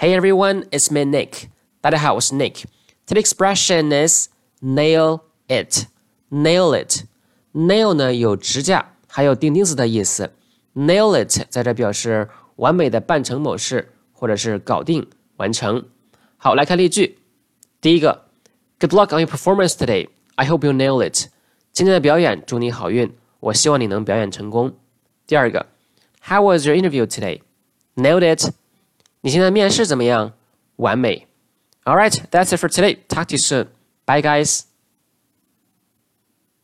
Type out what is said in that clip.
Hey everyone, it's me Nick. 大家好，我是 Nick. Today's expression is nail it. Nail it. Nail 呢有指甲，还有钉钉子的意思。Nail it 在这表示完美的办成某事，或者是搞定、完成。好，来看例句。第一个，Good luck on your performance today. I hope you nail it. 今天的表演祝你好运，我希望你能表演成功。第二个，How was your interview today? Nailed it. 你现在面试怎么样？完美。All right, that's it for today. Talk to you soon. Bye, guys.